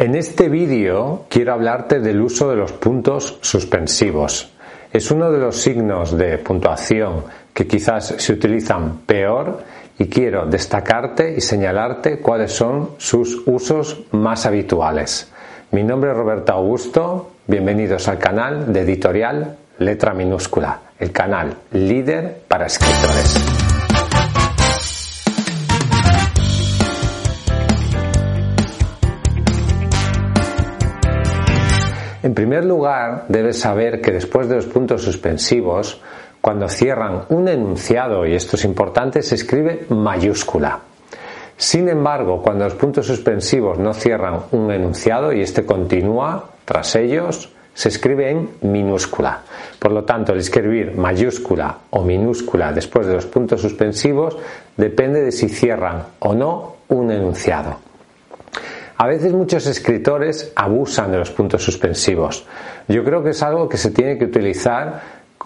En este vídeo quiero hablarte del uso de los puntos suspensivos. Es uno de los signos de puntuación que quizás se utilizan peor y quiero destacarte y señalarte cuáles son sus usos más habituales. Mi nombre es Roberto Augusto, bienvenidos al canal de editorial Letra Minúscula, el canal líder para escritores. En primer lugar, debes saber que después de los puntos suspensivos, cuando cierran un enunciado, y esto es importante, se escribe mayúscula. Sin embargo, cuando los puntos suspensivos no cierran un enunciado y este continúa tras ellos, se escribe en minúscula. Por lo tanto, el escribir mayúscula o minúscula después de los puntos suspensivos depende de si cierran o no un enunciado. A veces muchos escritores abusan de los puntos suspensivos. Yo creo que es algo que se tiene que utilizar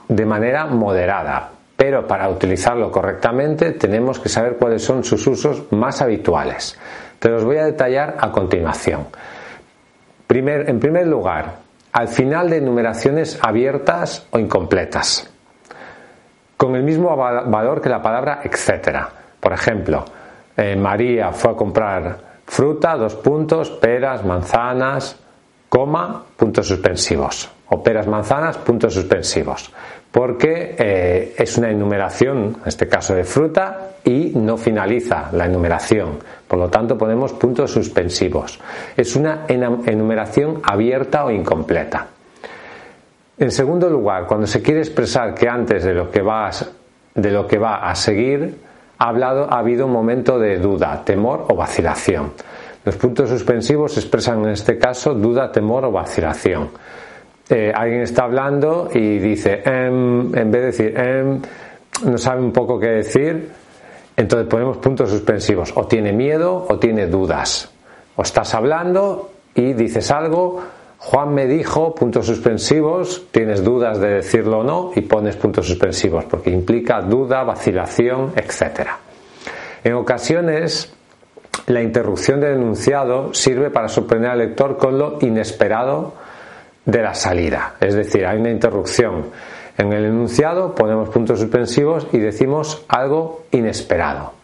de manera moderada, pero para utilizarlo correctamente tenemos que saber cuáles son sus usos más habituales. Te los voy a detallar a continuación. en primer lugar, al final de enumeraciones abiertas o incompletas, con el mismo valor que la palabra etcétera. Por ejemplo, eh, María fue a comprar Fruta, dos puntos, peras, manzanas, coma, puntos suspensivos. O peras, manzanas, puntos suspensivos. Porque eh, es una enumeración, en este caso de fruta, y no finaliza la enumeración. Por lo tanto, ponemos puntos suspensivos. Es una enumeración abierta o incompleta. En segundo lugar, cuando se quiere expresar que antes de lo que, de lo que va a seguir, ha, hablado, ha habido un momento de duda, temor o vacilación. Los puntos suspensivos expresan en este caso duda, temor o vacilación. Eh, alguien está hablando y dice, em", en vez de decir, em", no sabe un poco qué decir, entonces ponemos puntos suspensivos. O tiene miedo o tiene dudas. O estás hablando y dices algo, Juan me dijo, puntos suspensivos, tienes dudas de decirlo o no y pones puntos suspensivos porque implica duda, vacilación, etc. En ocasiones, la interrupción del enunciado sirve para sorprender al lector con lo inesperado de la salida. Es decir, hay una interrupción en el enunciado, ponemos puntos suspensivos y decimos algo inesperado.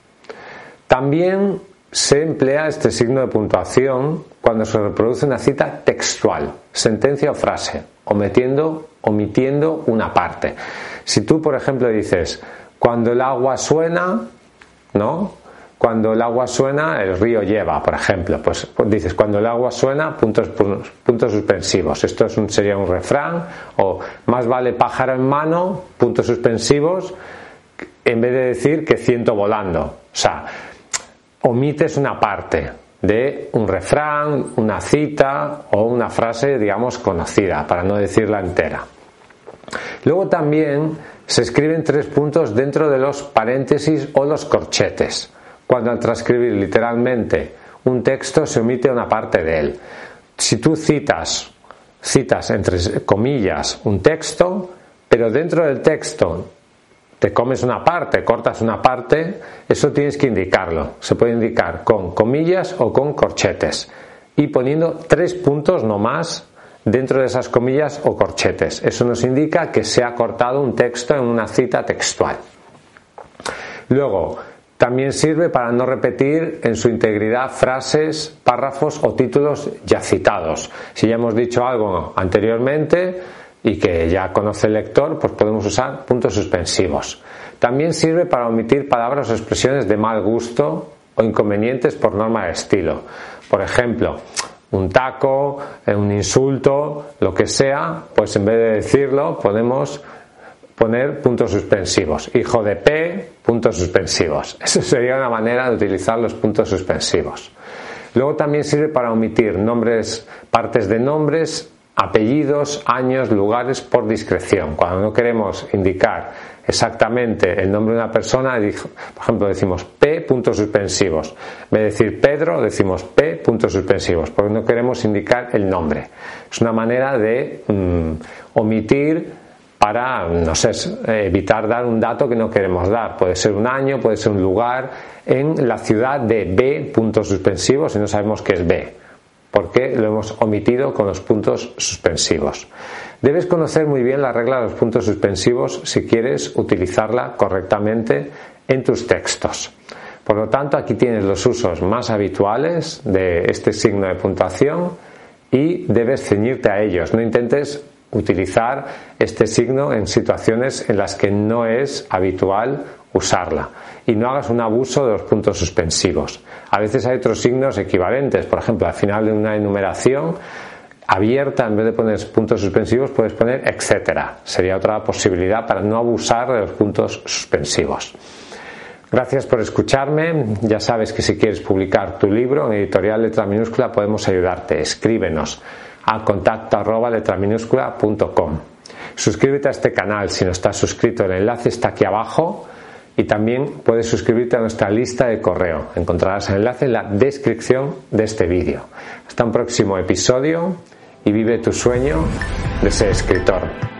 También se emplea este signo de puntuación cuando se reproduce una cita textual, sentencia o frase, omitiendo, omitiendo una parte. Si tú, por ejemplo, dices, cuando el agua suena, ¿no? Cuando el agua suena, el río lleva, por ejemplo. Pues, pues dices, cuando el agua suena, puntos, puntos suspensivos. Esto sería un refrán. O más vale pájaro en mano, puntos suspensivos, en vez de decir que ciento volando. O sea, omites una parte de un refrán, una cita o una frase, digamos, conocida, para no decirla entera. Luego también se escriben tres puntos dentro de los paréntesis o los corchetes, cuando al transcribir literalmente un texto se omite una parte de él. Si tú citas, citas entre comillas un texto, pero dentro del texto te comes una parte, cortas una parte, eso tienes que indicarlo. Se puede indicar con comillas o con corchetes y poniendo tres puntos no más dentro de esas comillas o corchetes. Eso nos indica que se ha cortado un texto en una cita textual. Luego, también sirve para no repetir en su integridad frases, párrafos o títulos ya citados. Si ya hemos dicho algo anteriormente, y que ya conoce el lector, pues podemos usar puntos suspensivos. También sirve para omitir palabras o expresiones de mal gusto o inconvenientes por norma de estilo. Por ejemplo, un taco, eh, un insulto, lo que sea, pues en vez de decirlo podemos poner puntos suspensivos. Hijo de P, puntos suspensivos. Esa sería una manera de utilizar los puntos suspensivos. Luego también sirve para omitir nombres, partes de nombres apellidos, años, lugares por discreción. Cuando no queremos indicar exactamente el nombre de una persona, por ejemplo, decimos P puntos suspensivos. En vez de decir Pedro, decimos P puntos suspensivos, porque no queremos indicar el nombre. Es una manera de mm, omitir para, no sé, evitar dar un dato que no queremos dar. Puede ser un año, puede ser un lugar en la ciudad de B puntos suspensivos si no sabemos qué es B por qué lo hemos omitido con los puntos suspensivos. Debes conocer muy bien la regla de los puntos suspensivos si quieres utilizarla correctamente en tus textos. Por lo tanto, aquí tienes los usos más habituales de este signo de puntuación y debes ceñirte a ellos. No intentes utilizar este signo en situaciones en las que no es habitual usarla y no hagas un abuso de los puntos suspensivos. A veces hay otros signos equivalentes, por ejemplo, al final de una enumeración abierta, en vez de poner puntos suspensivos, puedes poner etcétera. Sería otra posibilidad para no abusar de los puntos suspensivos. Gracias por escucharme. Ya sabes que si quieres publicar tu libro en editorial letra minúscula podemos ayudarte. Escríbenos a contacto arroba Suscríbete a este canal si no estás suscrito. El enlace está aquí abajo y también puedes suscribirte a nuestra lista de correo. Encontrarás el enlace en la descripción de este vídeo. Hasta un próximo episodio y vive tu sueño de ser escritor.